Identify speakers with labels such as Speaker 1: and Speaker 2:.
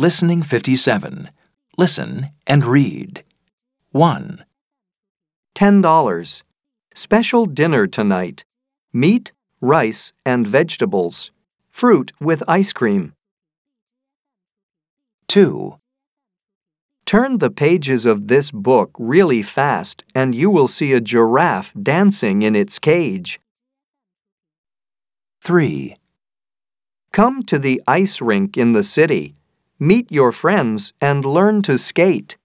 Speaker 1: Listening 57. Listen and read. 1,
Speaker 2: $10. Special dinner tonight. Meat, rice, and vegetables. Fruit with ice cream.
Speaker 1: 2,
Speaker 2: Turn the pages of this book really fast and you will see a giraffe dancing in its cage.
Speaker 1: 3,
Speaker 2: Come to the ice rink in the city. Meet your friends and learn to skate.